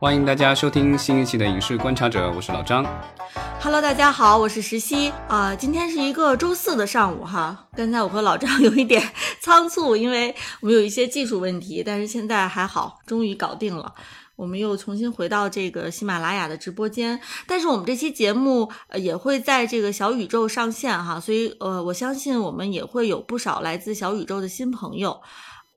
欢迎大家收听新一期的《影视观察者》，我是老张。Hello，大家好，我是石溪啊。今天是一个周四的上午哈。刚才我和老张有一点仓促，因为我们有一些技术问题，但是现在还好，终于搞定了。我们又重新回到这个喜马拉雅的直播间，但是我们这期节目也会在这个小宇宙上线哈，所以呃我相信我们也会有不少来自小宇宙的新朋友。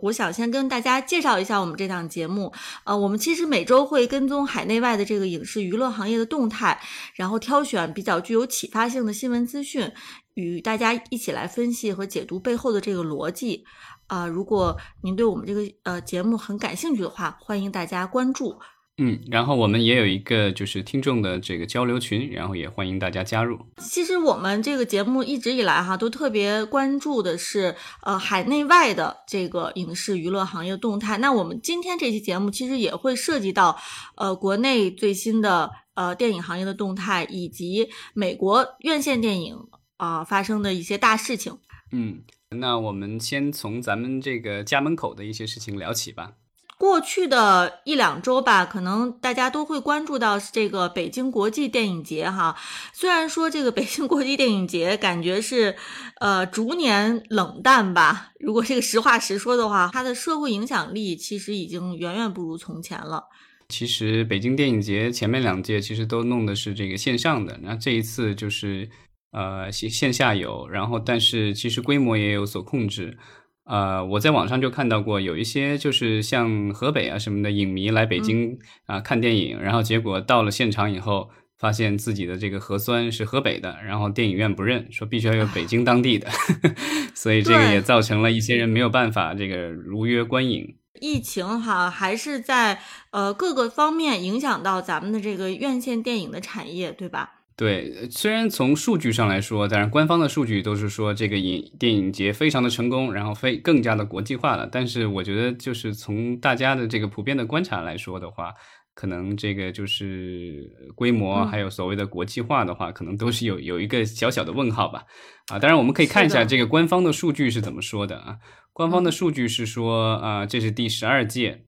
我想先跟大家介绍一下我们这档节目，呃，我们其实每周会跟踪海内外的这个影视娱乐行业的动态，然后挑选比较具有启发性的新闻资讯，与大家一起来分析和解读背后的这个逻辑。啊，如果您对我们这个呃节目很感兴趣的话，欢迎大家关注。嗯，然后我们也有一个就是听众的这个交流群，然后也欢迎大家加入。其实我们这个节目一直以来哈，都特别关注的是呃海内外的这个影视娱乐行业动态。那我们今天这期节目其实也会涉及到呃国内最新的呃电影行业的动态，以及美国院线电影啊发生的一些大事情。嗯，那我们先从咱们这个家门口的一些事情聊起吧。过去的一两周吧，可能大家都会关注到这个北京国际电影节哈。虽然说这个北京国际电影节感觉是，呃，逐年冷淡吧。如果这个实话实说的话，它的社会影响力其实已经远远不如从前了。其实北京电影节前面两届其实都弄的是这个线上的，那这一次就是呃线线下有，然后但是其实规模也有所控制。呃，我在网上就看到过有一些就是像河北啊什么的影迷来北京啊看电影，然后结果到了现场以后，发现自己的这个核酸是河北的，然后电影院不认，说必须要有北京当地的，所以这个也造成了一些人没有办法这个如约观影。疫情哈还是在呃各个方面影响到咱们的这个院线电影的产业，对吧？对，虽然从数据上来说，当然官方的数据都是说这个影电影节非常的成功，然后非更加的国际化了。但是我觉得，就是从大家的这个普遍的观察来说的话，可能这个就是规模还有所谓的国际化的话，可能都是有有一个小小的问号吧。啊，当然我们可以看一下这个官方的数据是怎么说的啊。官方的数据是说啊，这是第十二届，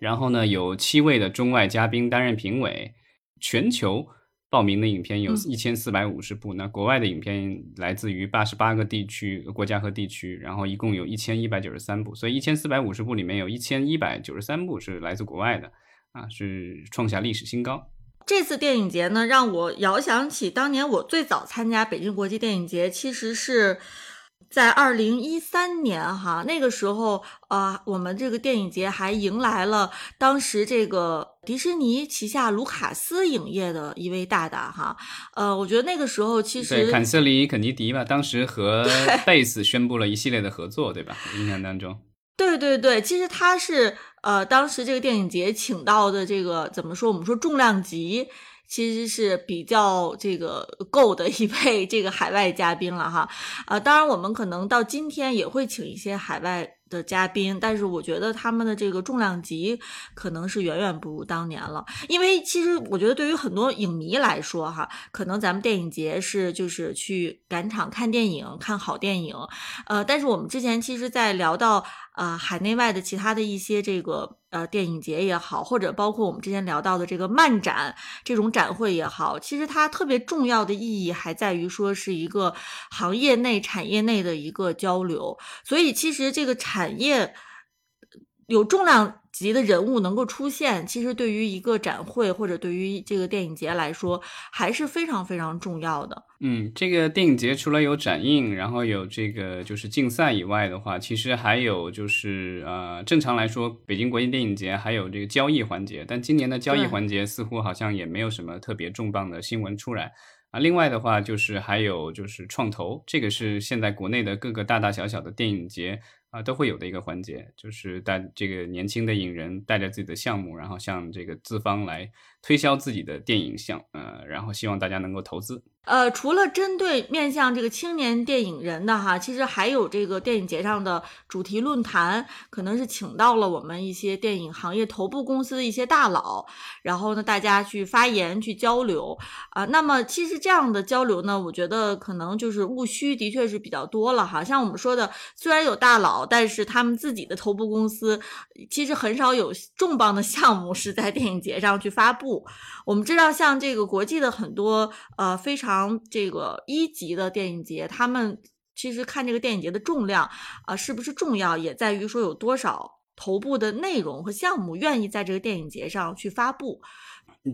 然后呢有七位的中外嘉宾担任评委，全球。报名的影片有一千四百五十部，那国外的影片来自于八十八个地区、国家和地区，然后一共有一千一百九十三部，所以一千四百五十部里面有一千一百九十三部是来自国外的，啊，是创下历史新高。这次电影节呢，让我遥想起当年我最早参加北京国际电影节，其实是。在二零一三年，哈，那个时候，啊，我们这个电影节还迎来了当时这个迪士尼旗下卢卡斯影业的一位大大，哈，呃，我觉得那个时候其实对坎瑟里肯尼迪吧，当时和贝斯宣布了一系列的合作，对吧？印象当中，对对对，其实他是呃，当时这个电影节请到的这个怎么说？我们说重量级。其实是比较这个够的一位这个海外嘉宾了哈，呃，当然我们可能到今天也会请一些海外的嘉宾，但是我觉得他们的这个重量级可能是远远不如当年了，因为其实我觉得对于很多影迷来说哈，可能咱们电影节是就是去赶场看电影看好电影，呃，但是我们之前其实在聊到。啊，海内外的其他的一些这个呃电影节也好，或者包括我们之前聊到的这个漫展这种展会也好，其实它特别重要的意义还在于说是一个行业内产业内的一个交流。所以其实这个产业有重量。级的人物能够出现，其实对于一个展会或者对于这个电影节来说，还是非常非常重要的。嗯，这个电影节除了有展映，然后有这个就是竞赛以外的话，其实还有就是呃，正常来说，北京国际电影节还有这个交易环节，但今年的交易环节似乎好像也没有什么特别重磅的新闻出来啊。另外的话，就是还有就是创投，这个是现在国内的各个大大小小的电影节。啊，都会有的一个环节，就是带这个年轻的影人带着自己的项目，然后向这个资方来推销自己的电影项，呃，然后希望大家能够投资。呃，除了针对面向这个青年电影人的哈，其实还有这个电影节上的主题论坛，可能是请到了我们一些电影行业头部公司的一些大佬，然后呢，大家去发言去交流啊。那么其实这样的交流呢，我觉得可能就是务虚的确是比较多了哈。像我们说的，虽然有大佬，但是他们自己的头部公司其实很少有重磅的项目是在电影节上去发布。我们知道，像这个国际的很多呃非常。这个一级的电影节，他们其实看这个电影节的重量啊，是不是重要，也在于说有多少头部的内容和项目愿意在这个电影节上去发布。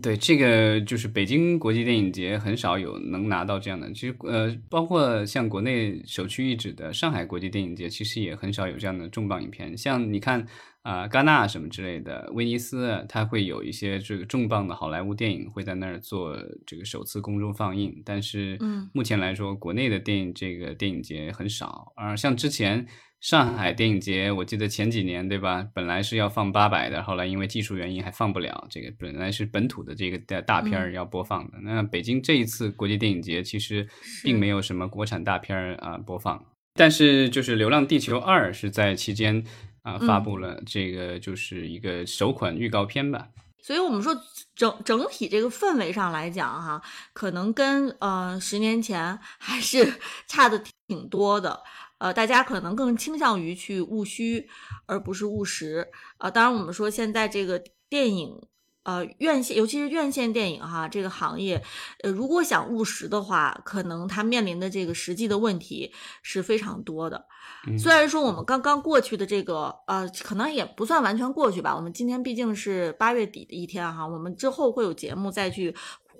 对，这个就是北京国际电影节很少有能拿到这样的。其实，呃，包括像国内首屈一指的上海国际电影节，其实也很少有这样的重磅影片。像你看。啊，戛纳什么之类的，威尼斯，它会有一些这个重磅的好莱坞电影会在那儿做这个首次公众放映。但是，目前来说，国内的电影这个电影节很少。而像之前上海电影节，我记得前几年，对吧？本来是要放八百的，后来因为技术原因还放不了。这个本来是本土的这个大大片儿要播放的。那北京这一次国际电影节其实并没有什么国产大片儿啊播放，但是就是《流浪地球二》是在期间。啊，发布了这个就是一个首款预告片吧。所以，我们说整整体这个氛围上来讲，哈，可能跟呃十年前还是 差的挺多的。呃，大家可能更倾向于去务虚，而不是务实。呃，当然，我们说现在这个电影。呃，院线尤其是院线电影哈，这个行业，呃，如果想务实的话，可能它面临的这个实际的问题是非常多的。虽然说我们刚刚过去的这个，呃，可能也不算完全过去吧。我们今天毕竟是八月底的一天哈，我们之后会有节目再去。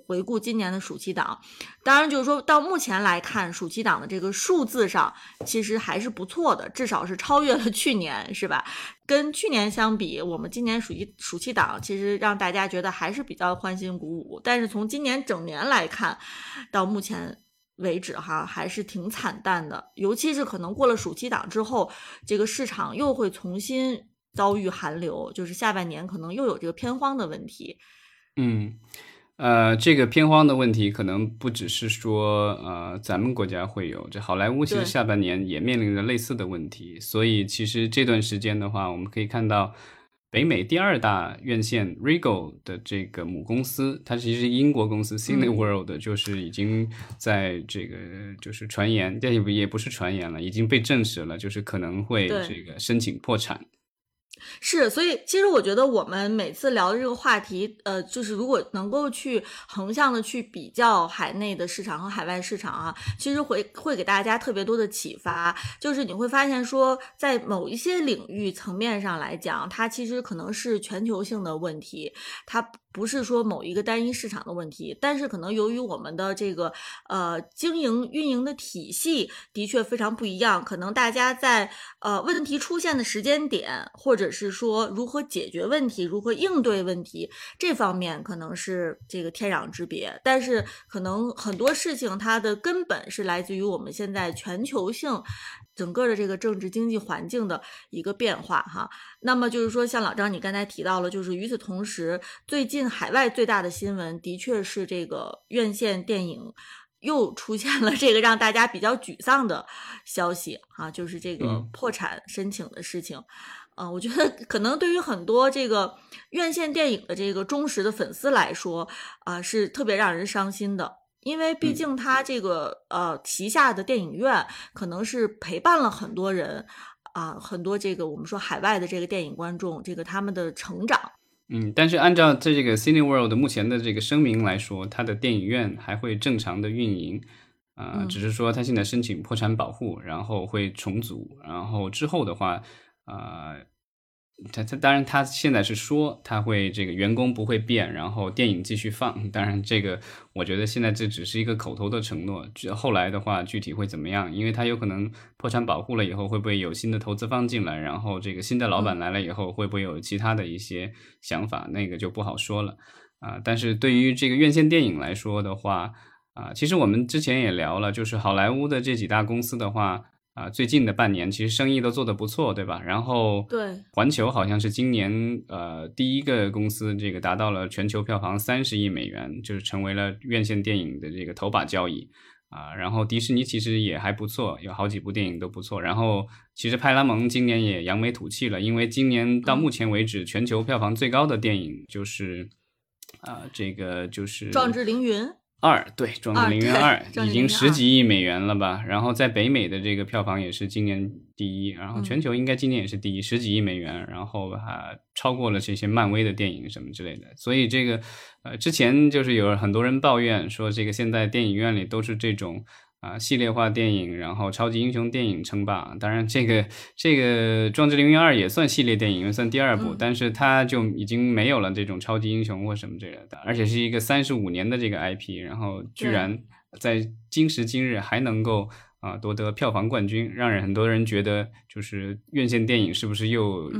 回顾今年的暑期档，当然就是说到目前来看，暑期档的这个数字上其实还是不错的，至少是超越了去年，是吧？跟去年相比，我们今年暑期暑期档其实让大家觉得还是比较欢欣鼓舞。但是从今年整年来看，到目前为止哈，还是挺惨淡的。尤其是可能过了暑期档之后，这个市场又会重新遭遇寒流，就是下半年可能又有这个偏荒的问题。嗯。呃，这个片荒的问题可能不只是说，呃，咱们国家会有，这好莱坞其实下半年也面临着类似的问题。所以其实这段时间的话，我们可以看到，北美第二大院线 Regal 的这个母公司，它其实英国公司 Cineworld，就是已经在这个就是传言，但也也不是传言了，已经被证实了，就是可能会这个申请破产。是，所以其实我觉得我们每次聊的这个话题，呃，就是如果能够去横向的去比较海内的市场和海外市场啊，其实会会给大家特别多的启发。就是你会发现说，在某一些领域层面上来讲，它其实可能是全球性的问题，它。不是说某一个单一市场的问题，但是可能由于我们的这个呃经营运营的体系的确非常不一样，可能大家在呃问题出现的时间点，或者是说如何解决问题、如何应对问题这方面，可能是这个天壤之别。但是可能很多事情它的根本是来自于我们现在全球性。整个的这个政治经济环境的一个变化哈，那么就是说，像老张你刚才提到了，就是与此同时，最近海外最大的新闻的确是这个院线电影又出现了这个让大家比较沮丧的消息啊，就是这个破产申请的事情。嗯，我觉得可能对于很多这个院线电影的这个忠实的粉丝来说啊，是特别让人伤心的。因为毕竟他这个呃旗下的电影院可能是陪伴了很多人啊，很多这个我们说海外的这个电影观众，这个他们的成长。嗯，但是按照在这个 Cineworld 目前的这个声明来说，它的电影院还会正常的运营，啊，只是说它现在申请破产保护，然后会重组，然后之后的话，啊。他他当然，他现在是说他会这个员工不会变，然后电影继续放。当然，这个我觉得现在这只是一个口头的承诺，后来的话具体会怎么样？因为他有可能破产保护了以后，会不会有新的投资方进来？然后这个新的老板来了以后，会不会有其他的一些想法？那个就不好说了啊。但是对于这个院线电影来说的话，啊，其实我们之前也聊了，就是好莱坞的这几大公司的话。啊，最近的半年其实生意都做得不错，对吧？然后对，环球好像是今年呃第一个公司，这个达到了全球票房三十亿美元，就是成为了院线电影的这个头把交椅啊。然后迪士尼其实也还不错，有好几部电影都不错。然后其实派拉蒙今年也扬眉吐气了，因为今年到目前为止全球票房最高的电影就是啊这个就是《壮志凌云》。二对《壮志凌云二》已经十几亿美元了吧？然后在北美的这个票房也是今年第一，然后全球应该今年也是第一，十几亿美元，然后还超过了这些漫威的电影什么之类的。所以这个呃，之前就是有很多人抱怨说，这个现在电影院里都是这种。啊，系列化电影，然后超级英雄电影称霸。当然，这个这个《壮志凌云二》也算系列电影，算第二部，但是它就已经没有了这种超级英雄或什么之类的，而且是一个三十五年的这个 IP，然后居然在今时今日还能够。啊，夺得票房冠军，让人很多人觉得就是院线电影是不是又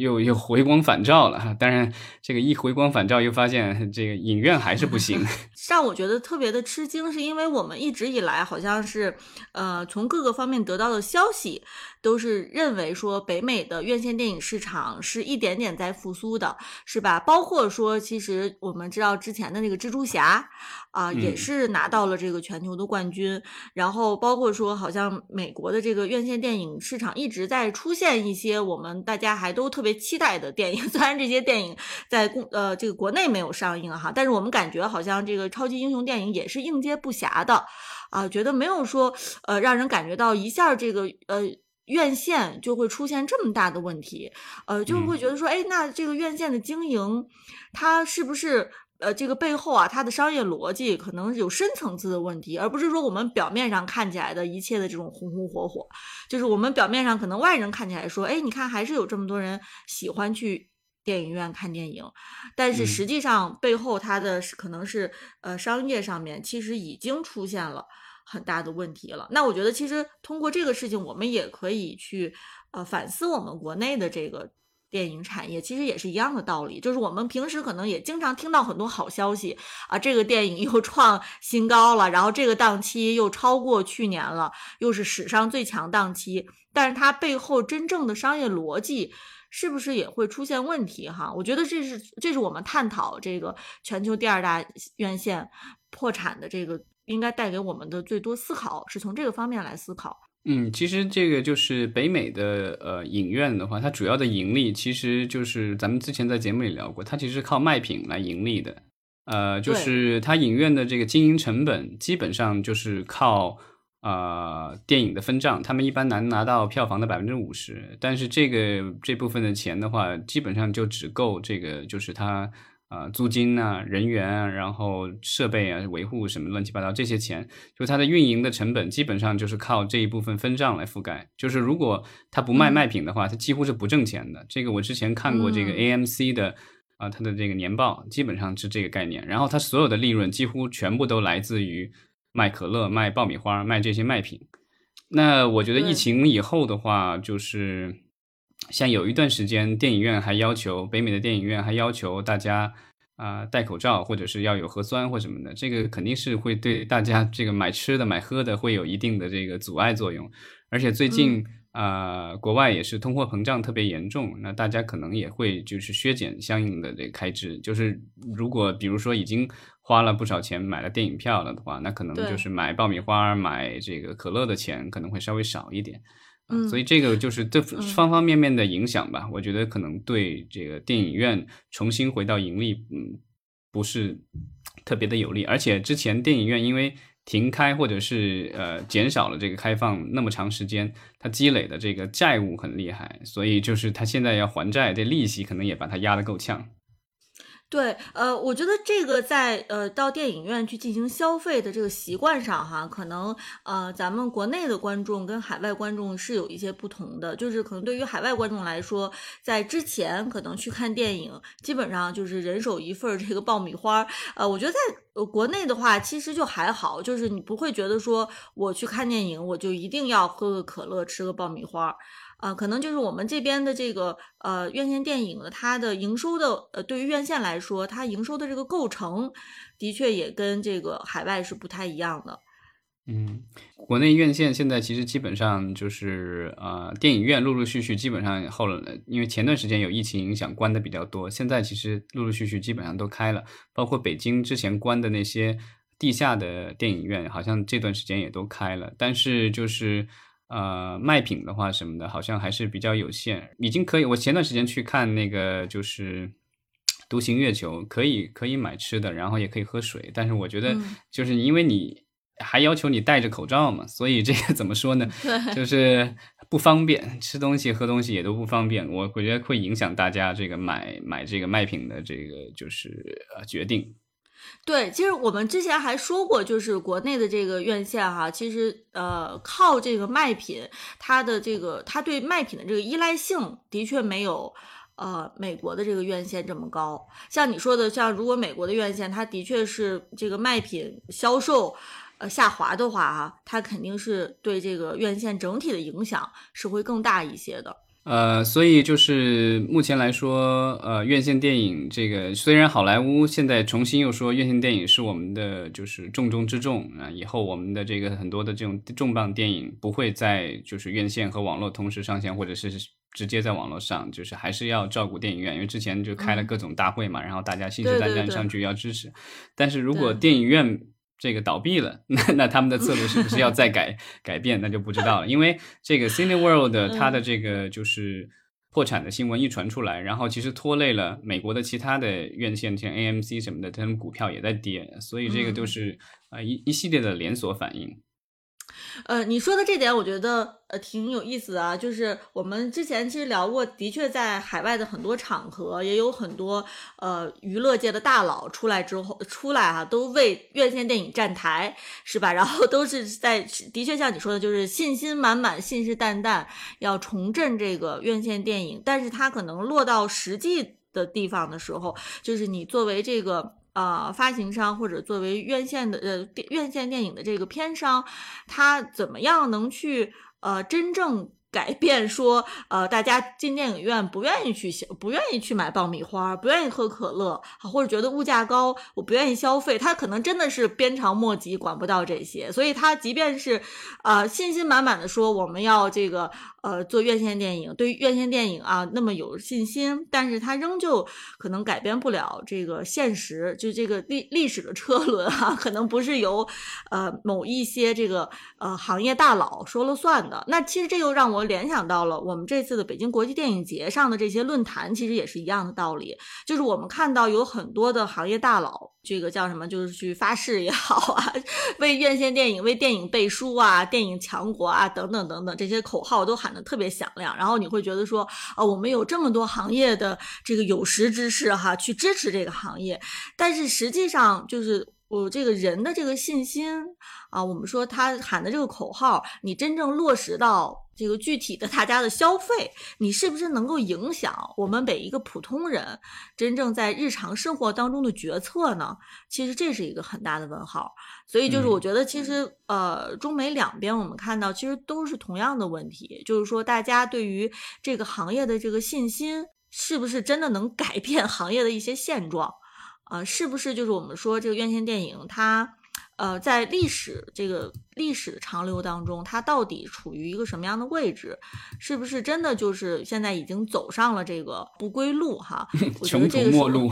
又又回光返照了？当然，这个一回光返照，又发现这个影院还是不行。让我觉得特别的吃惊，是因为我们一直以来好像是呃从各个方面得到的消息。都是认为说北美的院线电影市场是一点点在复苏的，是吧？包括说，其实我们知道之前的那个蜘蛛侠啊，也是拿到了这个全球的冠军。然后包括说，好像美国的这个院线电影市场一直在出现一些我们大家还都特别期待的电影。虽然这些电影在公呃这个国内没有上映哈，但是我们感觉好像这个超级英雄电影也是应接不暇的啊，觉得没有说呃让人感觉到一下这个呃。院线就会出现这么大的问题，呃，就会觉得说，哎，那这个院线的经营，它是不是呃这个背后啊，它的商业逻辑可能有深层次的问题，而不是说我们表面上看起来的一切的这种红红火火，就是我们表面上可能外人看起来说，哎，你看还是有这么多人喜欢去电影院看电影，但是实际上背后它的可能是呃商业上面其实已经出现了。很大的问题了。那我觉得，其实通过这个事情，我们也可以去呃反思我们国内的这个电影产业，其实也是一样的道理。就是我们平时可能也经常听到很多好消息啊，这个电影又创新高了，然后这个档期又超过去年了，又是史上最强档期。但是它背后真正的商业逻辑是不是也会出现问题？哈，我觉得这是这是我们探讨这个全球第二大院线破产的这个。应该带给我们的最多思考是从这个方面来思考。嗯，其实这个就是北美的呃影院的话，它主要的盈利其实就是咱们之前在节目里聊过，它其实是靠卖品来盈利的。呃，就是它影院的这个经营成本基本上就是靠呃电影的分账，他们一般能拿到票房的百分之五十，但是这个这部分的钱的话，基本上就只够这个就是它。啊，租金啊，人员啊，然后设备啊，维护什么乱七八糟这些钱，就它的运营的成本基本上就是靠这一部分分账来覆盖。就是如果它不卖卖品的话，它几乎是不挣钱的。这个我之前看过这个 AMC 的啊，它的这个年报基本上是这个概念。然后它所有的利润几乎全部都来自于卖可乐、卖爆米花、卖这些卖品。那我觉得疫情以后的话，就是。像有一段时间，电影院还要求北美的电影院还要求大家啊戴口罩，或者是要有核酸或什么的，这个肯定是会对大家这个买吃的、买喝的会有一定的这个阻碍作用。而且最近啊，国外也是通货膨胀特别严重，那大家可能也会就是削减相应的这个开支。就是如果比如说已经花了不少钱买了电影票了的话，那可能就是买爆米花、买这个可乐的钱可能会稍微少一点。嗯，所以这个就是这方方面面的影响吧。我觉得可能对这个电影院重新回到盈利，嗯，不是特别的有利。而且之前电影院因为停开或者是呃减少了这个开放那么长时间，它积累的这个债务很厉害，所以就是它现在要还债，这利息可能也把它压得够呛。对，呃，我觉得这个在呃到电影院去进行消费的这个习惯上哈，可能呃咱们国内的观众跟海外观众是有一些不同的，就是可能对于海外观众来说，在之前可能去看电影，基本上就是人手一份这个爆米花，呃，我觉得在呃国内的话其实就还好，就是你不会觉得说我去看电影我就一定要喝个可乐吃个爆米花。啊，可能就是我们这边的这个呃院线电影的它的营收的呃，对于院线来说，它营收的这个构成的确也跟这个海外是不太一样的。嗯，国内院线现在其实基本上就是呃，电影院陆陆续续基本上后来，因为前段时间有疫情影响关的比较多，现在其实陆陆续续基本上都开了，包括北京之前关的那些地下的电影院，好像这段时间也都开了，但是就是呃卖品的话什么的，好像还是比较有限，已经可以。我前段时间去看那个就是 《独行月球》，可以可以买吃的，然后也可以喝水，但是我觉得就是因为你。还要求你戴着口罩嘛？所以这个 怎么说呢？就是不方便，吃东西、喝东西也都不方便。我我觉得会影响大家这个买买这个卖品的这个就是呃决定。对，其实我们之前还说过，就是国内的这个院线哈，其实呃靠这个卖品，它的这个它对卖品的这个依赖性的确没有呃美国的这个院线这么高。像你说的，像如果美国的院线，它的确是这个卖品销售。呃，下滑的话啊，它肯定是对这个院线整体的影响是会更大一些的。呃，所以就是目前来说，呃，院线电影这个虽然好莱坞现在重新又说院线电影是我们的就是重中之重啊，以后我们的这个很多的这种重磅电影不会在就是院线和网络同时上线，或者是直接在网络上，就是还是要照顾电影院，因为之前就开了各种大会嘛，然后大家信誓旦旦上去要支持。但是如果电影院这个倒闭了，那那他们的策略是不是要再改 改变？那就不知道了。因为这个 Cineworld 它的这个就是破产的新闻一传出来，然后其实拖累了美国的其他的院线，像 AMC 什么的，他们股票也在跌，所以这个都是啊一一系列的连锁反应。呃，你说的这点我觉得呃挺有意思的啊，就是我们之前其实聊过，的确在海外的很多场合，也有很多呃娱乐界的大佬出来之后出来啊，都为院线电影站台，是吧？然后都是在的确像你说的，就是信心满满、信誓旦旦要重振这个院线电影，但是它可能落到实际的地方的时候，就是你作为这个。呃，发行商或者作为院线的呃院线电影的这个片商，他怎么样能去呃真正？改变说，呃，大家进电影院不愿意去，不愿意去买爆米花，不愿意喝可乐，或者觉得物价高，我不愿意消费。他可能真的是鞭长莫及，管不到这些，所以他即便是，呃，信心满满的说我们要这个，呃，做院线电影，对于院线电影啊那么有信心，但是他仍旧可能改变不了这个现实，就这个历历史的车轮啊，可能不是由，呃，某一些这个呃行业大佬说了算的。那其实这又让我。联想到了我们这次的北京国际电影节上的这些论坛，其实也是一样的道理。就是我们看到有很多的行业大佬，这个叫什么，就是去发誓也好啊，为院线电影、为电影背书啊，电影强国啊，等等等等，这些口号都喊特别响亮。然后你会觉得说，啊，我们有这么多行业的这个有识之士哈，去支持这个行业，但是实际上就是。我这个人的这个信心啊，我们说他喊的这个口号，你真正落实到这个具体的大家的消费，你是不是能够影响我们每一个普通人真正在日常生活当中的决策呢？其实这是一个很大的问号。所以就是我觉得，其实呃，中美两边我们看到其实都是同样的问题，就是说大家对于这个行业的这个信心，是不是真的能改变行业的一些现状？啊，是不是就是我们说这个院线电影它？呃，在历史这个历史的长流当中，它到底处于一个什么样的位置？是不是真的就是现在已经走上了这个不归路？哈，穷途末路。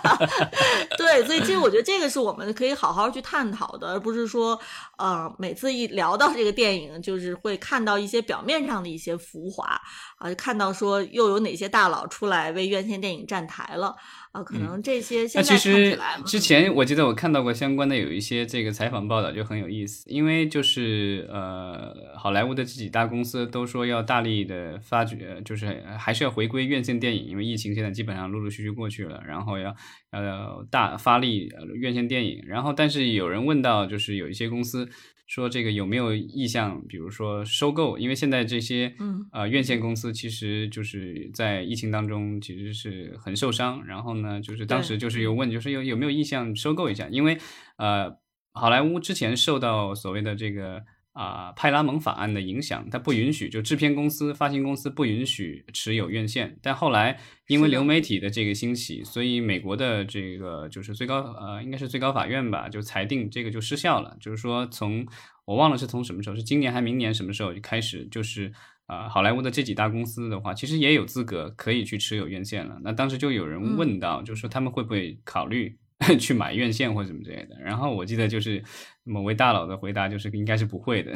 对，所以其实我觉得这个是我们可以好好去探讨的，而不是说，呃，每次一聊到这个电影，就是会看到一些表面上的一些浮华啊，看到说又有哪些大佬出来为院线电影站台了。啊，可能这些现在看起来，之前我记得我看到过相关的有一些这个采访报道，就很有意思。因为就是呃，好莱坞的这几大公司都说要大力的发掘，就是还是要回归院线电影，因为疫情现在基本上陆陆续续过去了，然后要要大发力院线电影。然后，但是有人问到，就是有一些公司。说这个有没有意向，比如说收购？因为现在这些呃院线公司其实就是在疫情当中其实是很受伤。然后呢，就是当时就是有问，就是有有没有意向收购一下？因为呃，好莱坞之前受到所谓的这个。啊派拉蒙法案的影响，它不允许就制片公司、发行公司不允许持有院线。但后来因为流媒体的这个兴起，所以美国的这个就是最高呃应该是最高法院吧，就裁定这个就失效了。就是说从我忘了是从什么时候，是今年还明年什么时候就开始就是。啊、好莱坞的这几大公司的话，其实也有资格可以去持有院线了。那当时就有人问到，就是说他们会不会考虑 去买院线或者什么之类的。然后我记得就是某位大佬的回答就是应该是不会的，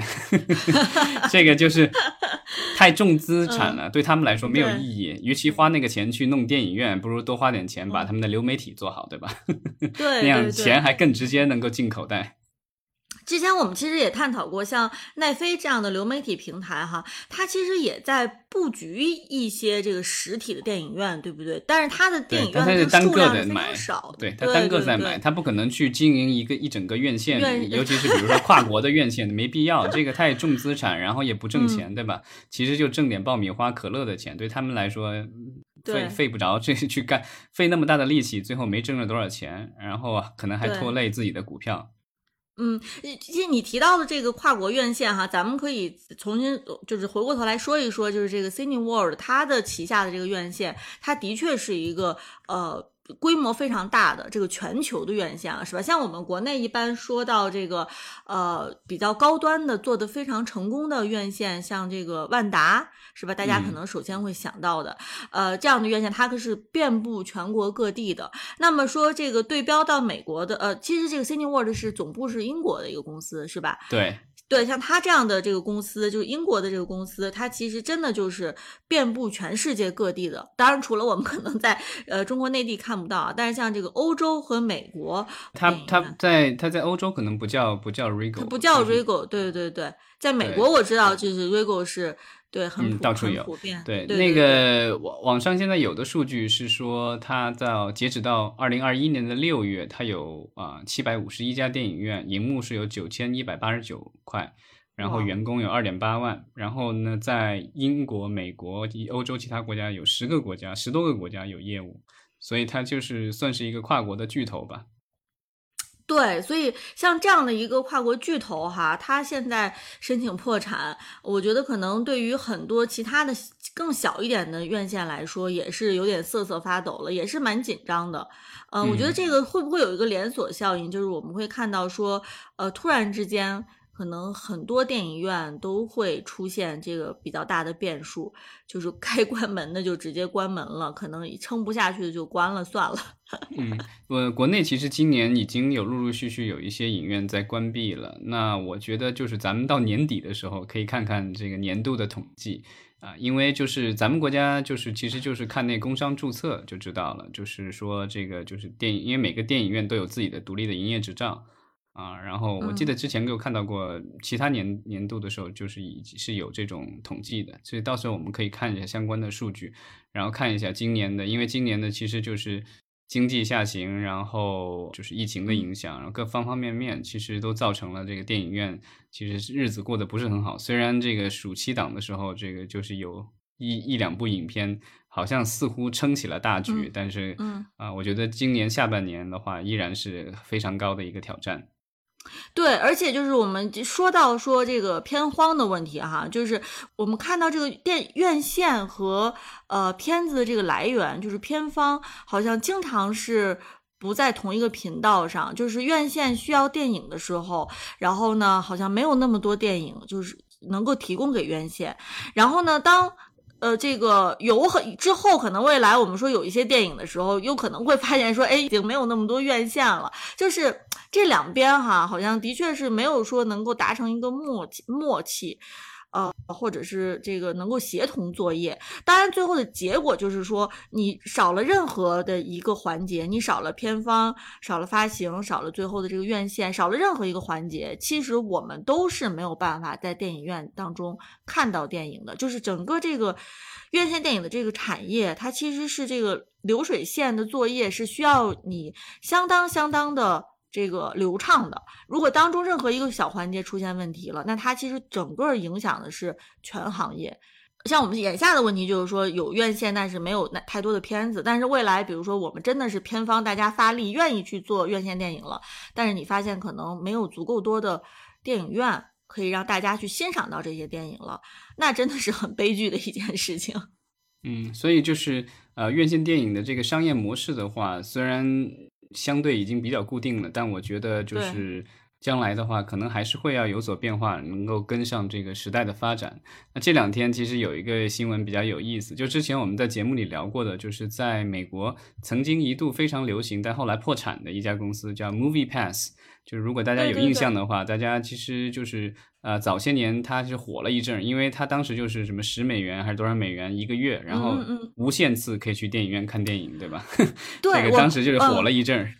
这个就是 太重资产了，对他们来说没有意义。与其花那个钱去弄电影院，不如多花点钱把他们的流媒体做好，对吧？对那样钱还更直接能够进口袋。之前我们其实也探讨过，像奈飞这样的流媒体平台哈，它其实也在布局一些这个实体的电影院，对不对？但是它的电对，影院它是单个的买对，它单个在买，它不可能去经营一个一整个院线，尤其是比如说跨国的院线，没必要，这个太重资产，然后也不挣嗯钱，对吧？其实就挣点爆米花、可乐的钱，对他们来说。嗯费对费不着这去干，费那么大的力气，最后没挣着多少钱，然后啊，可能还拖累自己的股票。嗯，其实你提到的这个跨国院线哈，咱们可以重新就是回过头来说一说，就是这个 Cineworld 它的旗下的这个院线，它的确是一个呃。规模非常大的这个全球的院线了，是吧？像我们国内一般说到这个，呃，比较高端的做的非常成功的院线，像这个万达，是吧？大家可嗯能首先会想到的，呃，这样的院线它可是遍布全国各地的。那么说这个对标到美国的，呃，其实这个 Cineworld 是总部是英国的一个公司，是吧？对，对，像他这样的这个公司，就是英国的这个公司，它其实真的就是遍布全世界各地的。当然，除了我们可能在呃中国内地看不到啊，但是像这个欧洲和美国，他他电影院在它在欧洲可能不叫不叫它不叫 Rigo，对对对，在美国我知道就是 Rigo 是对很、嗯到处有普遍，对，对那个网网上现在有的数据是说，它到截止到二零二一年的六月，它有啊七百五十一家电影院，银幕是有九千一百八十九块，然后员工有二点八万，然后呢，在英国、美国、欧洲其他国家有十个国家，十多个国家有业务，所以它就是算是一个跨国的巨头吧。对，所以像这样的一个跨国巨头哈，它现在申请破产，我觉得可能对于很多其他的更小一点的院线来说，也是有点瑟瑟发抖了，也是蛮紧张的。嗯、我觉得嗯这个会不会有一个连锁效应，就是我们会看到说，呃，突然之间。可能很多电影院都会出现这个比较大的变数，就是 该关门的就直接关门了，可能撑不下去的就关了算了。嗯，我国内其实今年已经有陆陆续续有一些影院在关闭了。那我觉得就是咱们到年底的时候可以看看这个年度的统计啊，因为就是咱们国家就是其实就是看那工商注册就知道了，就是说这个就是电影，因为每个电影院都有自己的独立的营业执照。啊，然后我记得之前给我看到过，其他年年度的时候就是已是有这种统计的，所以到时候我们可以看一下相关的数据，然后看一下今年的，因为今年的其实就是经济下行，然后就是疫情的影响，然后各方方面面其实都造成了这个电影院其实日子过得不是很好。虽然这个暑期档的时候，这个就是有一一两部影片好像似乎撑起了大局，嗯但是嗯啊、我觉得今年下半年的话依然是非常高的一个挑战。对，而且就是我们说到说这个片荒的问题哈，就是我们看到这个电院线和呃片子的这个来源，就是片方好像经常是。不在同一个频道上，就是院线需要电影的时候，然后呢，好像没有那么多电影，就是能够提供给院线。然后呢，当呃，这个有很之后，可能未来我们说有一些电影的时候，有可能会发现说，哎，已经没有那么多院线了。就是这两边哈，好像的确是没有说能够达成一个默契默契，或者是这个能够协同作业。当然，最后的结果就是说，你少了任何的一个环节，你少了片方，少了发行，少了最后的这个院线，少了任何一个环节，其实我们都是没有办法在电影院当中看到电影的。就是整个这个院线电影的这个产业，它其实是这个流水线的作业是需要你相当相当的。这个流畅的，如果当中任何一个小环节出现问题了，那它其实整个影响的是全行业。像我们眼下的问题就是说，有院线，但是没有那太多的片子。但是未来，比如说我们真的是片方，大家发力愿意去做院线电影了，但是你发现可能没有足够多的电影院。可以让大家去欣赏到这些电影了，那真的是很悲剧的一件事情。嗯，所以就是呃，院线电影的这个商业模式的话，虽然相对已经比较固定了，但我觉得就是将来的话，可能还是会要有所变化，能够跟上这个时代的发展。那这两天其实有一个新闻比较有意思，就之前我们在节目里聊过的，就是在美国曾经一度非常流行，但后来破产的一家公司叫 Movie Pass。就是如果大家有印象的话，大家其实就是呃早些年它是火了一阵，因为它当时就是什么十美元还是多少美元一个月，然后无限次可以去电影院看电影，对吧？对，这个当时就是火了一阵。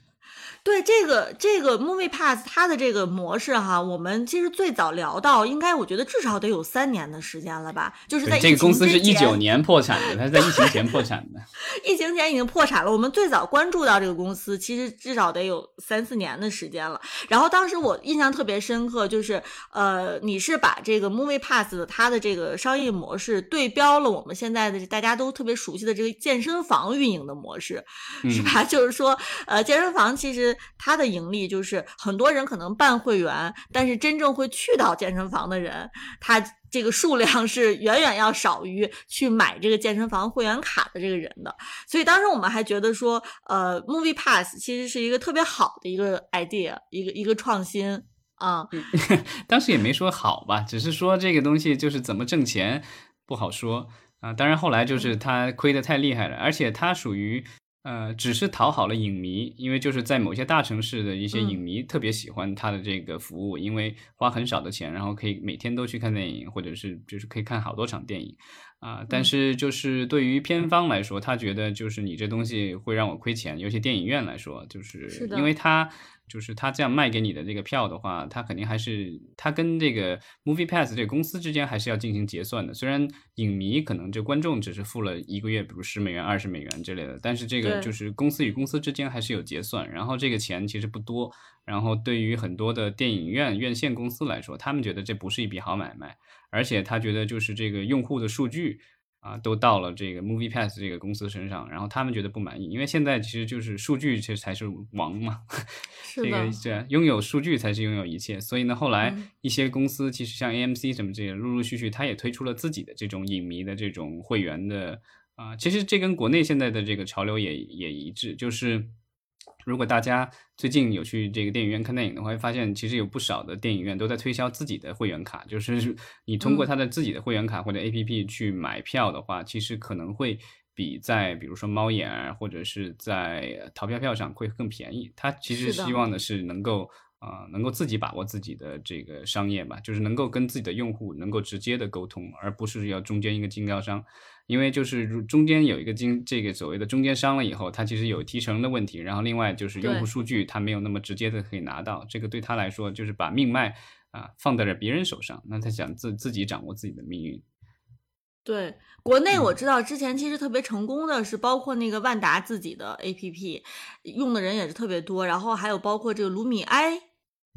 对这个这个 Movie Pass 它的这个模式哈，我们其实最早聊到，应该我觉得至少得有三年的时间了吧？就是在这个公司是一九年破产的，它是在疫情前破产的。疫情前已经破产了。我们最早关注到这个公司，其实至少得有三四年的时间了。然后当时我印象特别深刻，就是呃，你是把这个 Movie Pass 的它的这个商业模式对标了我们现在的大家都特别熟悉的这个健身房运营的模式，是吧？就是说，呃，健身房其实。它的盈利就是很多人可能办会员，但是真正会去到健身房的人，他这个数量是远远要少于去买这个健身房会员卡的这个人的。所以当时我们还觉得说，呃，Movie Pass 其实是一个特别好的一个 idea，一个一个创新啊。当时也没说好吧，只是说这个东西就是怎么挣钱不好说啊。当然后来就是他亏得太厉害了，而且他属于。呃，只是讨好了影迷，因为就是在某些大城市的一些影迷特别喜欢他的这个服务，因为花很少的钱，然后可以每天都去看电影，或者是就是可以看好多场电影。啊，但是就是对于片方来说，他觉得就是你这东西会让我亏钱，尤其电影院来说，就是因为他就是他这样卖给你的这个票的话，他肯定还是他跟这个 Movie Pass 这个公司之间还是要进行结算的。虽然影迷可能这观众只是付了一个月，比如十美元、二十美元之类的，但是这个就是公司与公司之间还是有结算，然后这个钱其实不多。然后对于很多的电影院院线公司来说，他们觉得这不是一笔好买卖，而且他觉得就是这个用户的数据啊，都到了这个 Movie Pass 这个公司身上，然后他们觉得不满意，因为现在其实就是数据其实才是王嘛，这个这拥有数据才是拥有一切。所以呢，后来一些公司其实像 AMC 什么这些，陆陆续续他也推出了自己的这种影迷的这种会员的啊，其实这跟国内现在的这个潮流也也一致，就是。如果大家最近有去这个电影院看电影的话，会发现其实有不少的电影院都在推销自己的会员卡，就是 你通过他的自己的会员卡或者 APP 去买票的话，其实可能会比在比如说猫眼或者是在淘票票上会更便宜。他其实希望的是能够啊，能够自己把握自己的这个商业吧，就是能够跟自己的用户能够直接的沟通，而不是要中间一个经销商。因为就是中间有一个经这个所谓的中间商了以后，它其实有提成的问题，然后另外就是用户数据它没有那么直接的可以拿到，这个对他来说就是把命脉啊放在了别人手上，那他想自自己掌握自己的命运。对，国内我知道之前其实特别成功的是包括那个万达自己的 APP，用的人也是特别多，然后还有包括这个卢米埃。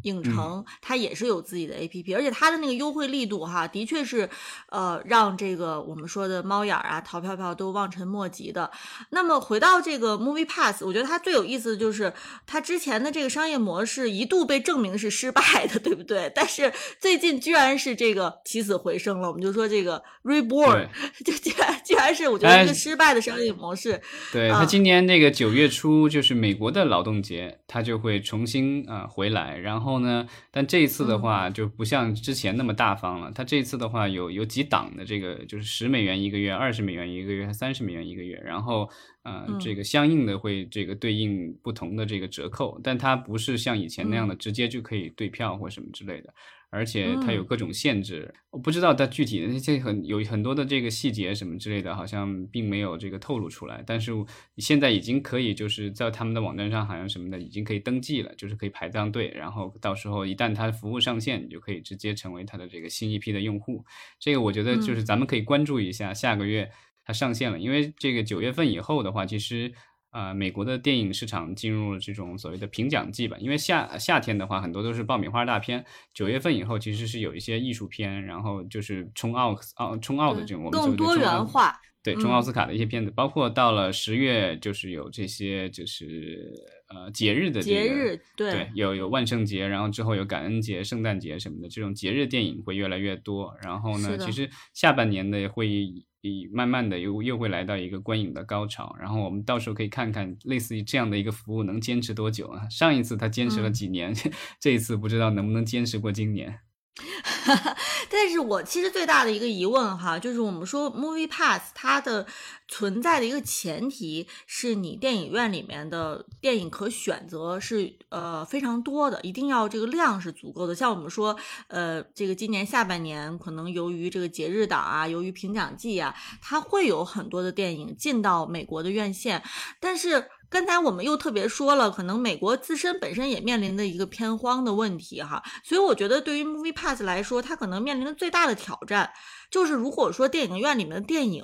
影城它也是有自己的 A P P，而且它的那个优惠力度哈，的确是，呃，让这个我们说的猫眼啊、淘票票都望尘莫及的。那么回到这个 Movie Pass，我觉得它最有意思的就是它之前的这个商业模式一度被证明是失败的，对不对？但是最近居然是这个起死回生了。我们就说这个 Reborn，就居然居然是我觉得一个失败的商业模式。对它今年那个九月初就是美国的劳动节，它就会重新啊回来，然后。后呢？但这一次的话就不像之前那么大方了。他这次的话有有几档的这个，就是十美元一个月、二十美元一个月、三十美元一个月，然后呃，这个相应的会这个对应不同的这个折扣，但它不是像以前那样的直接就可以兑票或什么之类的。而且它有各种限制，我不知道它具体的这些很有很多的这个细节什么之类的，好像并没有这个透露出来。但是现在已经可以就是在他们的网站上，好像什么的已经可以登记了，就是可以排上队，然后到时候一旦它服务上线，你就可以直接成为它的这个新一批的用户。这个我觉得就是咱们可以关注一下，下个月它上线了，因为这个九月份以后的话，其实。啊，美国的电影市场进入了这种所谓的评奖季吧，因为夏夏天的话，很多都是爆米花大片。九月份以后，其实是有一些艺术片，然后就是冲奥奥冲奥的这种我们更多元化。对，冲奥斯卡的一些片子，包括到了十月，就是有这些就是呃节日的这个节日对对，有有万圣节，然后之后有感恩节、圣诞节什么的，这种节日电影会越来越多。然后呢，其实下半年的会以慢慢的又又会来到一个观影的高潮。然后我们到时候可以看看类似于这样的一个服务能坚持多久啊？上一次他坚持了嗯几年，这一次不知道能不能坚持过今年。但是我其实最大的一个疑问哈，就是我们说 Movie Pass 它的存在的一个前提是你电影院里面的电影可选择是呃非常多的，一定要这个量是足够的。像我们说，呃，这个今年下半年可能由于这个节日档啊，由于评奖季啊，它会有很多的电影进到美国的院线，但是。刚才我们又特别说了，可能美国自身本身也面临的一个片荒的问题哈，所以我觉得对于 Movie Pass 来说，它可能面临的最大的挑战就是，如果说电影院里面的电影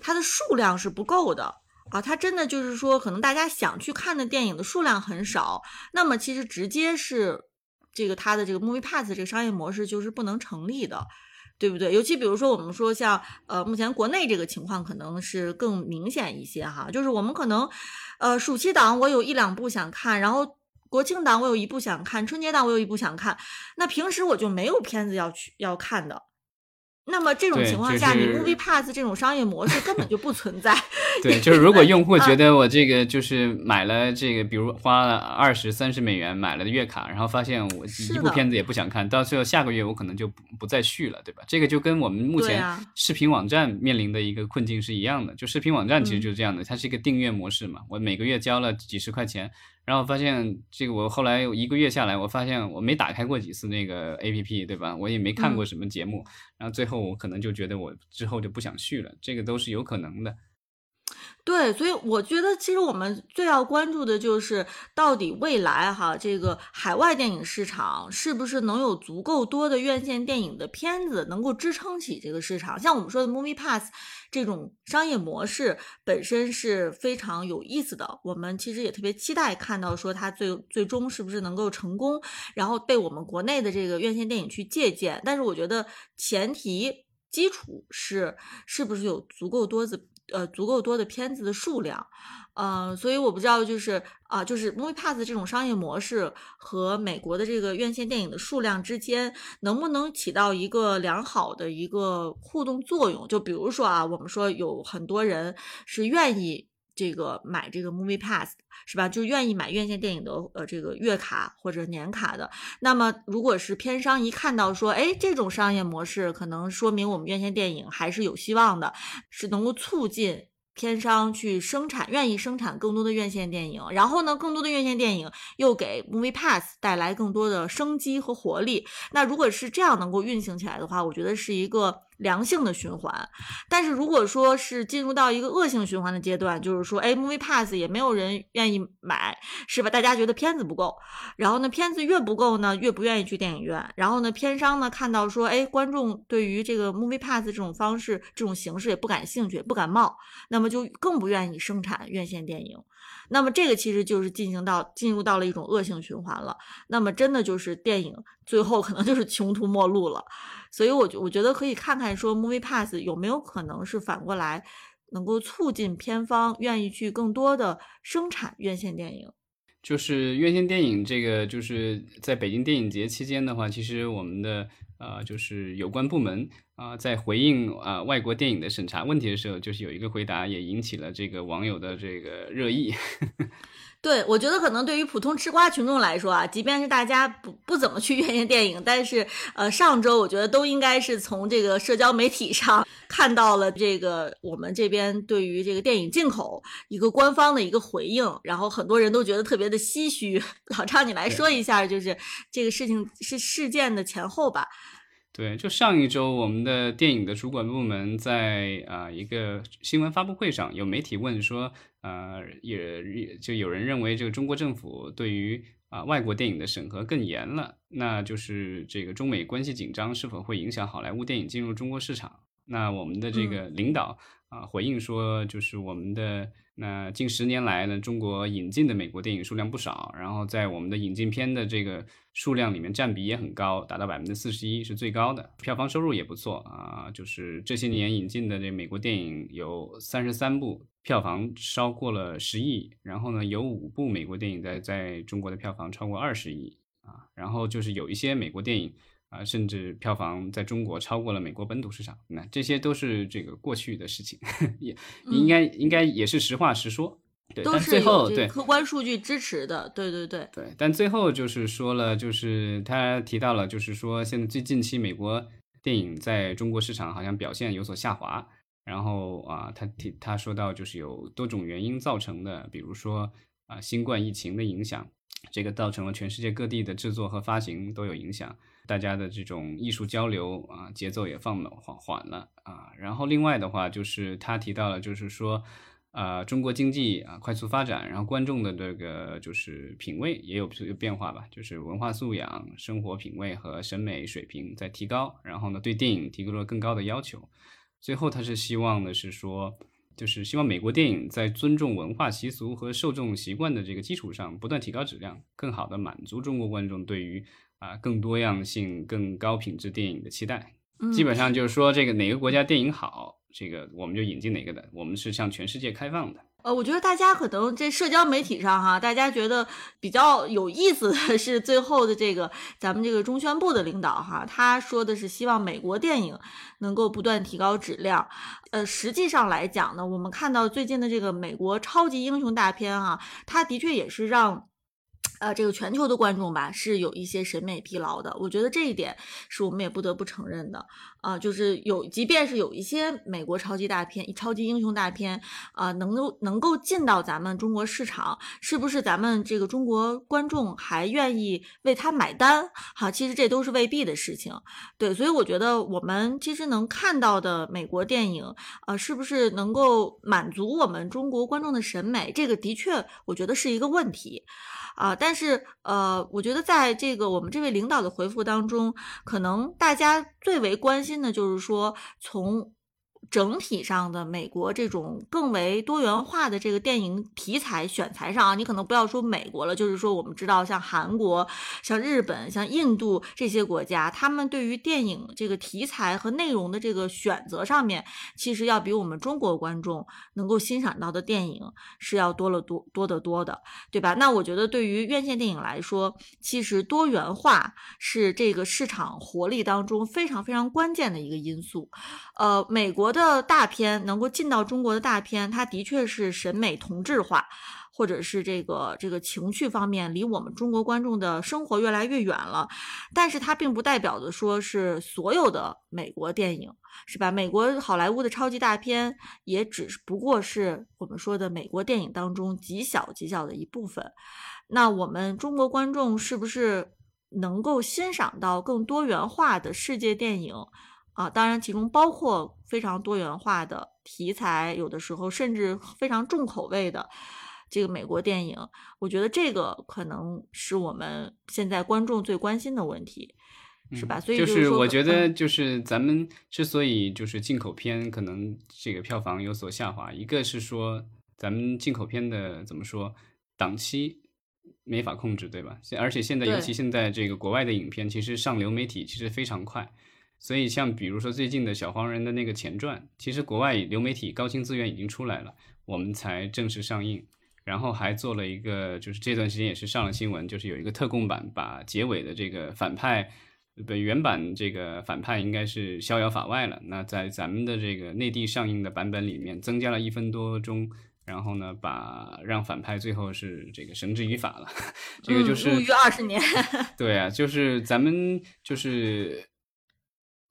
它的数量是不够的啊，它真的就是说，可能大家想去看的电影的数量很少，那么其实直接是这个它的这个 Movie Pass 这个商业模式就是不能成立的。对不对？尤其比如说，我们说像呃，目前国内这个情况可能是更明显一些哈，就是我们可能呃，暑期档我有一两部想看，然后国庆档我有一部想看，春节档我有一部想看，那平时我就没有片子要去要看的。那么这种情况下，就是你 Movie Pass 这种商业模式根本就不存在。对，就是如果用户觉啊得我这个就是买了这个，比如花了二十三十美元买了月卡，然后发现我一部片子也不想看，到最后下个月我可能就不不再续了，对吧？这个就跟我们目前视频网站面临的一个困境是一样的。就视频网站其实嗯就是这样的，它是一个订阅模式嘛，我每个月交了几十块钱，然后发现这个我后来一个月下来，我发现我没打开过几次那个 A P P，对吧？我也没看过嗯什么节目，然后最后我可能就觉得我之后就不想续了，这个都是有可能的。对，所以我觉得其实我们最要关注的就是，到底未来哈这个海外电影市场是不是能有足够多的院线电影的片子能够支撑起这个市场？像我们说的 Movie Pass 这种商业模式本身是非常有意思的，我们其实也特别期待看到说它最最终是不是能够成功，然后被我们国内的这个院线电影去借鉴。但是我觉得前提基础是是不是有足够多的呃足够多的片子的数量，呃，所以我不知道就是啊、就是 Movie Pass 这种商业模式和美国的这个院线电影的数量之间能不能起到一个良好的一个互动作用？就比如说啊，我们说有很多人是愿意。这个买这个 Movie Pass 是吧？就愿意买院线电影的呃这个月卡或者年卡的，那么，如果是片商一看到说，哎，这种商业模式可能说明我们院线电影还是有希望的，是能够促进片商去生产，愿意生产更多的院线电影，然后呢，更多的院线电影又给 Movie Pass 带来更多的生机和活力。那如果是这样能够运行起来的话，我觉得是一个良性的循环。但是如果说是进入到一个恶性循环的阶段，就是说，哎，Movie Pass 也没有人愿意买，是吧？大家觉得片子不够，然后呢，片子越不够呢，越不愿意去电影院。然后呢，片商呢看到说，哎，观众对于这个 Movie Pass 这种方式、这种形式也不感兴趣，不感冒，那么就更不愿意生产院线电影。那么这个其实就是进行到进入到了一种恶性循环了。那么真的就是电影最后可能就是穷途末路了。所以我觉我觉得可以看看说 Movie Pass 有没有可能是反过来能够促进片方愿意去更多的生产院线电影。就是院线电影这个，就是在北京电影节期间的话，其实我们的呃，就是有关部门啊、在回应啊、外国电影的审查问题的时候，就是有一个回答也引起了这个网友的这个热议。对，我觉得可能对于普通吃瓜群众来说啊，即便是大家不不怎么去院线电影，但是呃，上周我觉得都应该是从这个社交媒体上看到了这个我们这边对于这个电影进口一个官方的一个回应，然后很多人都觉得特别的唏嘘。老张，你来说一下，就是这个事情是事件的前后吧？对，就上一周，我们的电影的主管部门在啊、一个新闻发布会上，有媒体问说，呃，也也就有人认为这个中国政府对于啊、外国电影的审核更严了，那就是这个中美关系紧张是否会影响好莱坞电影进入中国市场？那我们的这个领导啊回应说，就是我们的那近十年来呢，中国引进的美国电影数量不少，然后在我们的引进片的这个数量里面占比也很高，达到百分之四十一是最高的，票房收入也不错啊。就是这些年引进的这美国电影有三十三部，票房超过了十亿，然后呢有五部美国电影在在中国的票房超过二十亿啊，然后就是有一些美国电影。啊，甚至票房在中国超过了美国本土市场，那这些都是这个过去的事情，也应该应该也是实话实说，对，都是有这客观数据支持的，对对对对。但最后就是说了，就是他提到了，就是说现在最近期美国电影在中国市场好像表现有所下滑，然后啊，他提他说到就是有多种原因造成的，比如说啊新冠疫情的影响，这个造成了全世界各地的制作和发行都有影响。大家的这种艺术交流啊，节奏也放缓缓了啊。然后另外的话，就是他提到了，就是说，呃，中国经济啊快速发展，然后观众的这个就是品味也有有变化吧，就是文化素养、生活品味和审美水平在提高。然后呢，对电影提出了更高的要求。最后，他是希望的是说，就是希望美国电影在尊重文化习俗和受众习惯的这个基础上，不断提高质量，更好的满足中国观众对于。啊，更多样性、更高品质电影的期待，基本上就是说，这个哪个国家电影好，这个我们就引进哪个的。我们是向全世界开放的。呃，我觉得大家可能这社交媒体上哈，大家觉得比较有意思的是最后的这个咱们这个中宣部的领导哈，他说的是希望美国电影能够不断提高质量。呃，实际上来讲呢，我们看到最近的这个美国超级英雄大片哈，它的确也是让。呃，这个全球的观众吧，是有一些审美疲劳的。我觉得这一点是我们也不得不承认的。啊，就是有，即便是有一些美国超级大片、超级英雄大片，啊，能够能够进到咱们中国市场，是不是咱们这个中国观众还愿意为他买单？哈，其实这都是未必的事情。对，所以我觉得我们其实能看到的美国电影，啊，是不是能够满足我们中国观众的审美？这个的确，我觉得是一个问题。啊，但是呃，我觉得在这个我们这位领导的回复当中，可能大家最为关心的就是说从。整体上的美国这种更为多元化的这个电影题材选材上啊，你可能不要说美国了，就是说我们知道像韩国、像日本、像印度这些国家，他们对于电影这个题材和内容的这个选择上面，其实要比我们中国观众能够欣赏到的电影是要多了多多得多的，对吧？那我觉得对于院线电影来说，其实多元化是这个市场活力当中非常非常关键的一个因素。呃，美国。的大片能够进到中国的大片，它的确是审美同质化，或者是这个这个情趣方面离我们中国观众的生活越来越远了。但是它并不代表的说是所有的美国电影是吧？美国好莱坞的超级大片也只不过是我们说的美国电影当中极小极小的一部分。那我们中国观众是不是能够欣赏到更多元化的世界电影？啊，当然，其中包括非常多元化的题材，有的时候甚至非常重口味的这个美国电影，我觉得这个可能是我们现在观众最关心的问题，是吧？所以就是我觉得，就是咱们之所以就是进口片可能这个票房有所下滑，一个是说咱们进口片的怎么说档期没法控制，对吧？而且现在尤其现在这个国外的影片，其实上流媒体其实非常快。所以，像比如说最近的小黄人的那个前传，其实国外流媒体高清资源已经出来了，我们才正式上映。然后还做了一个，就是这段时间也是上了新闻，就是有一个特供版，把结尾的这个反派，本原版这个反派应该是逍遥法外了。那在咱们的这个内地上映的版本里面，增加了一分多钟，然后呢，把让反派最后是这个绳之于法了。这个就是入狱二十年。对啊，就是咱们就是。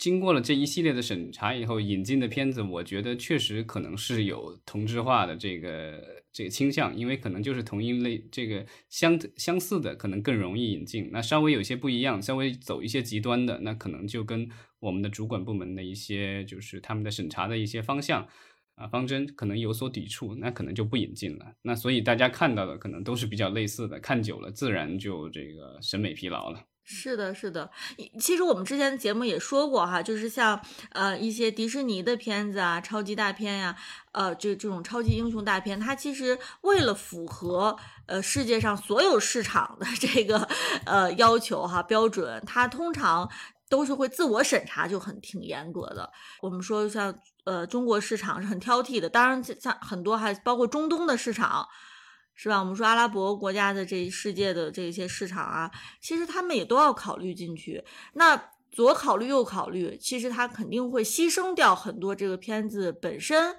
经过了这一系列的审查以后，引进的片子，我觉得确实可能是有同质化的这个这个倾向，因为可能就是同一类这个相相似的，可能更容易引进。那稍微有些不一样，稍微走一些极端的，那可能就跟我们的主管部门的一些就是他们的审查的一些方向啊方针可能有所抵触，那可能就不引进了。那所以大家看到的可能都是比较类似的，看久了自然就这个审美疲劳了。是的，是的。其实我们之前节目也说过哈，就是像呃一些迪士尼的片子啊，超级大片呀，呃，这这种超级英雄大片，它其实为了符合呃世界上所有市场的 这个呃要求哈标准，它通常都是会自我审查，就很挺严格的。我们说像呃中国市场是很挑剔的，当然像很多还包括中东的市场。是吧？我们说阿拉伯国家的这世界的这些市场啊，其实他们也都要考虑进去。那左考虑右考虑，其实他肯定会牺牲掉很多这个片子本身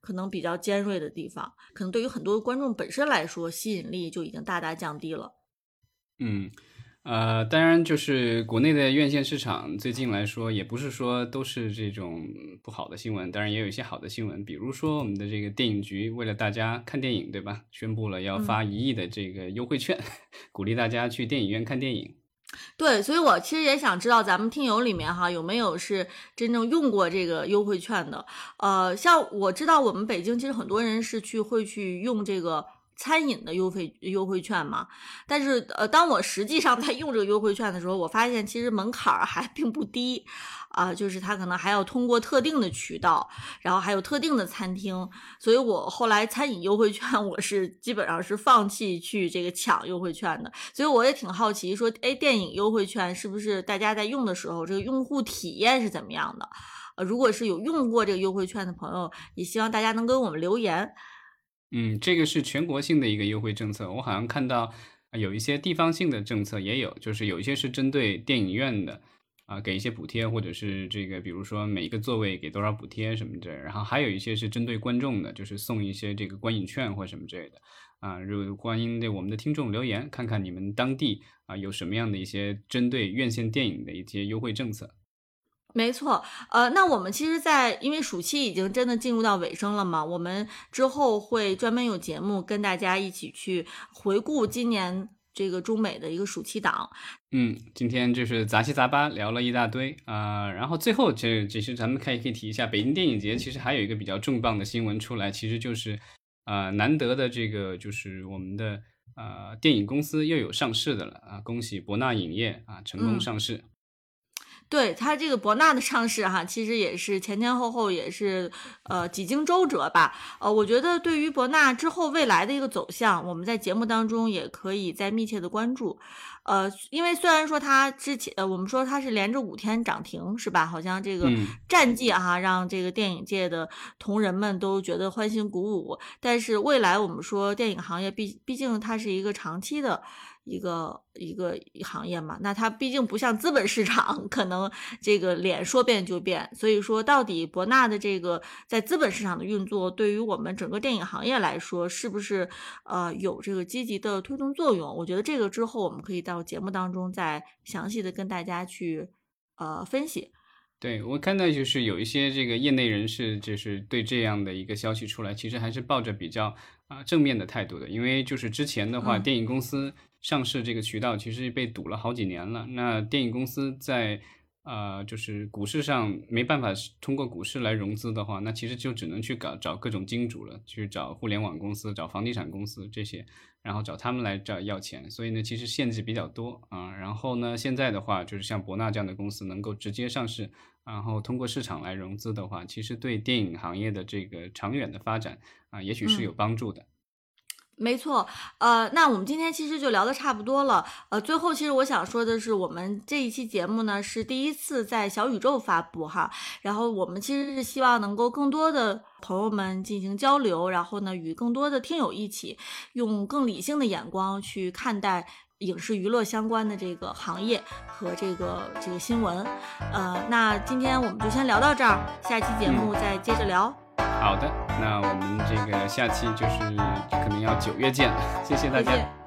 可能比较尖锐的地方，可能对于很多观众本身来说，吸引力就已经大大降低了。嗯。呃，当然，就是国内的院线市场最近来说，也不是说都是这种不好的新闻，当然也有一些好的新闻，比如说我们的这个电影局为了大家看电影，对吧？宣布了要发一亿的这个优惠券，鼓励大家去电影院看电影。对，所以我其实也想知道咱们听友里面哈有没有是真正用过这个优惠券的。呃，像我知道我们北京其实很多人是去会去用这个。餐饮的优惠优惠券嘛，但是呃，当我实际上在用这个优惠券的时候，我发现其实门槛儿还并不低啊，就是它可能还要通过特定的渠道，然后还有特定的餐厅，所以我后来餐饮优惠券我是基本上是放弃去这个抢优惠券的，所以我也挺好奇，说哎，电影优惠券是不是大家在用的时候，这个用户体验是怎么样的？呃，如果是有用过这个优惠券的朋友，也希望大家能给我们留言。嗯，这个是全国性的一个优惠政策。我好像看到有一些地方性的政策也有，就是有一些是针对电影院的，啊，给一些补贴，或者是这个，比如说每一个座位给多少补贴什么的。然后还有一些是针对观众的，就是送一些这个观影券或什么之类的。啊，如果欢迎对我们的听众留言，看看你们当地啊有什么样的一些针对院线电影的一些优惠政策。没错，呃，那我们其实，在因为暑期已经真的进入到尾声了嘛，我们之后会专门有节目跟大家一起去回顾今年这个中美的一个暑期档。嗯，今天就是杂七杂八聊了一大堆啊，然后最后这其实咱们可以可以提一下，北京电影节其实还有一个比较重磅的新闻出来，其实就是呃难得的这个就是我们的呃电影公司又有上市的了啊，恭喜博纳影业啊成功上市。对它这个博纳的上市哈，其实也是前前后后也是呃几经周折吧。呃，我觉得对于博纳之后未来的一个走向，我们在节目当中也可以再密切的关注。呃，因为虽然说它之前呃我们说它是连着五天涨停是吧？好像这个战绩哈让这个电影界的同仁们都觉得欢欣鼓舞。但是未来我们说电影行业毕毕竟它是一个长期的。一个一个行业嘛，那它毕竟不像资本市场，可能这个脸说变就变。所以说，到底博纳的这个在资本市场的运作，对于我们整个电影行业来说，是不是呃有这个积极的推动作用？我觉得这个之后我们可以到节目当中再详细的跟大家去呃分析。对我看到就是有一些这个业内人士，就是对这样的一个消息出来，其实还是抱着比较啊正面的态度的，因为就是之前的话，电影公司。上市这个渠道其实被堵了好几年了。那电影公司在呃，就是股市上没办法通过股市来融资的话，那其实就只能去搞找各种金主了，去找互联网公司、找房地产公司这些，然后找他们来找要钱。所以呢，其实限制比较多啊。然后呢，现在的话就是像博纳这样的公司能够直接上市，然后通过市场来融资的话，其实对电影行业的这个长远的发展啊，也许是有帮助的。没错，呃，那我们今天其实就聊的差不多了，呃，最后其实我想说的是，我们这一期节目呢是第一次在小宇宙发布哈，然后我们其实是希望能够更多的朋友们进行交流，然后呢与更多的听友一起用更理性的眼光去看待影视娱乐相关的这个行业和这个这个新闻，呃，那今天我们就先聊到这儿，下期节目再接着聊。好的，那我们这个下期就是可能要九月见了，谢谢大家。